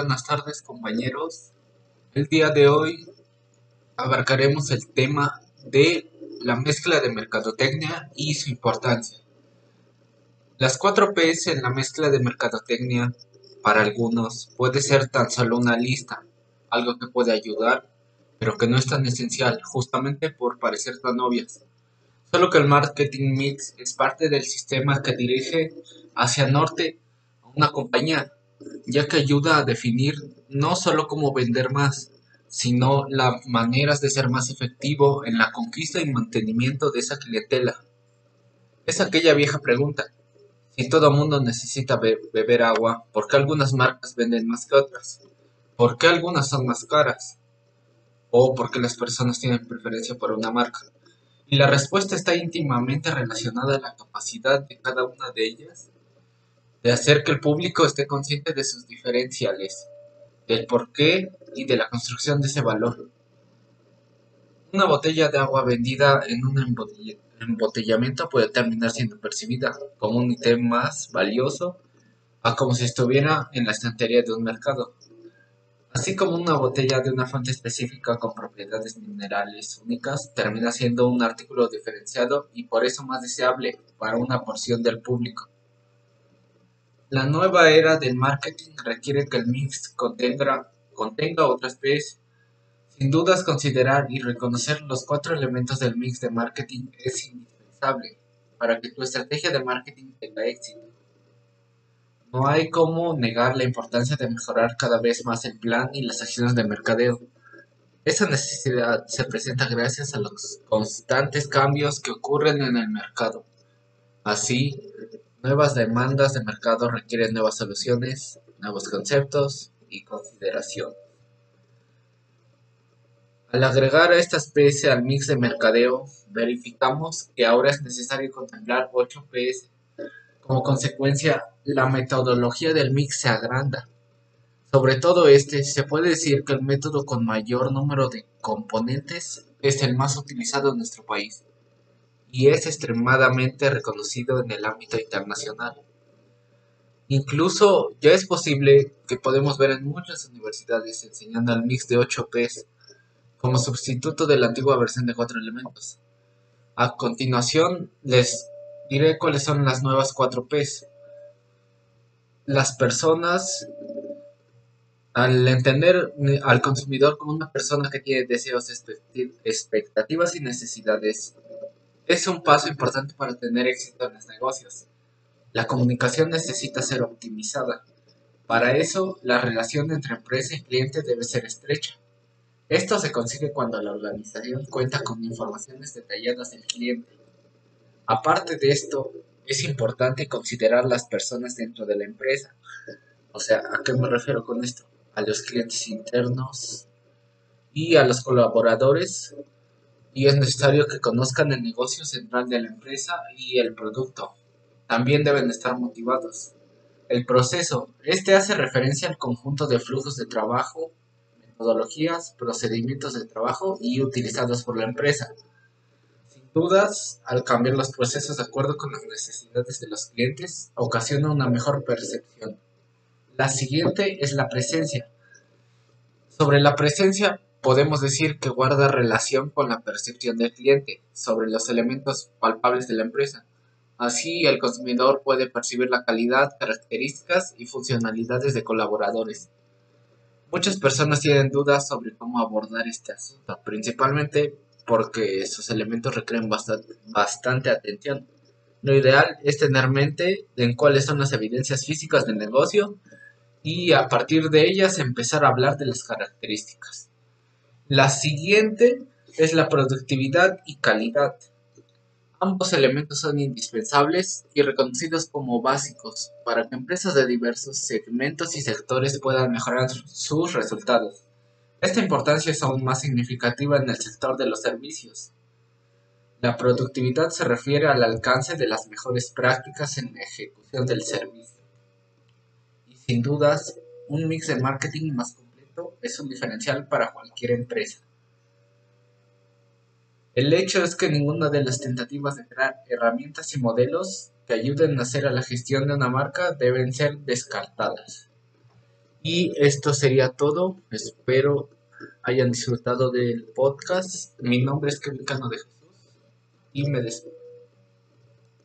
buenas tardes compañeros. El día de hoy abarcaremos el tema de la mezcla de mercadotecnia y su importancia. Las 4 Ps en la mezcla de mercadotecnia para algunos puede ser tan solo una lista, algo que puede ayudar, pero que no es tan esencial, justamente por parecer tan obvias. Solo que el marketing mix es parte del sistema que dirige hacia norte a una compañía ya que ayuda a definir no solo cómo vender más, sino las maneras de ser más efectivo en la conquista y mantenimiento de esa clientela. Es aquella vieja pregunta. Si todo mundo necesita beber agua, ¿por qué algunas marcas venden más que otras? ¿Por qué algunas son más caras? ¿O por qué las personas tienen preferencia por una marca? Y la respuesta está íntimamente relacionada a la capacidad de cada una de ellas de hacer que el público esté consciente de sus diferenciales, del porqué y de la construcción de ese valor. Una botella de agua vendida en un embotellamiento puede terminar siendo percibida como un ítem más valioso a como si estuviera en la estantería de un mercado. Así como una botella de una fuente específica con propiedades minerales únicas termina siendo un artículo diferenciado y por eso más deseable para una porción del público. La nueva era del marketing requiere que el mix contenga, contenga otras P's. Sin dudas, considerar y reconocer los cuatro elementos del mix de marketing es indispensable para que tu estrategia de marketing tenga éxito. No hay como negar la importancia de mejorar cada vez más el plan y las acciones de mercadeo. Esa necesidad se presenta gracias a los constantes cambios que ocurren en el mercado. Así, Nuevas demandas de mercado requieren nuevas soluciones, nuevos conceptos y consideración. Al agregar esta especie al mix de mercadeo, verificamos que ahora es necesario contemplar 8 PS. Como consecuencia, la metodología del mix se agranda. Sobre todo este, se puede decir que el método con mayor número de componentes es el más utilizado en nuestro país y es extremadamente reconocido en el ámbito internacional. Incluso ya es posible que podemos ver en muchas universidades enseñando el mix de 8 Ps como sustituto de la antigua versión de 4 elementos. A continuación les diré cuáles son las nuevas 4 Ps. Las personas, al entender al consumidor como una persona que tiene deseos, expectativas y necesidades, es un paso importante para tener éxito en los negocios. La comunicación necesita ser optimizada. Para eso, la relación entre empresa y cliente debe ser estrecha. Esto se consigue cuando la organización cuenta con informaciones detalladas del cliente. Aparte de esto, es importante considerar las personas dentro de la empresa. O sea, ¿a qué me refiero con esto? A los clientes internos y a los colaboradores y es necesario que conozcan el negocio central de la empresa y el producto. También deben estar motivados. El proceso. Este hace referencia al conjunto de flujos de trabajo, metodologías, procedimientos de trabajo y utilizados por la empresa. Sin dudas, al cambiar los procesos de acuerdo con las necesidades de los clientes, ocasiona una mejor percepción. La siguiente es la presencia. Sobre la presencia podemos decir que guarda relación con la percepción del cliente sobre los elementos palpables de la empresa. Así, el consumidor puede percibir la calidad, características y funcionalidades de colaboradores. Muchas personas tienen dudas sobre cómo abordar este asunto, principalmente porque esos elementos requieren bastante, bastante atención. Lo ideal es tener mente en cuáles son las evidencias físicas del negocio y a partir de ellas empezar a hablar de las características. La siguiente es la productividad y calidad. Ambos elementos son indispensables y reconocidos como básicos para que empresas de diversos segmentos y sectores puedan mejorar sus resultados. Esta importancia es aún más significativa en el sector de los servicios. La productividad se refiere al alcance de las mejores prácticas en la ejecución del servicio. Y sin dudas, un mix de marketing más es un diferencial para cualquier empresa. El hecho es que ninguna de las tentativas de crear herramientas y modelos que ayuden a hacer a la gestión de una marca deben ser descartadas. Y esto sería todo. Espero hayan disfrutado del podcast. Mi nombre es Kevin Cano de Jesús y me despido.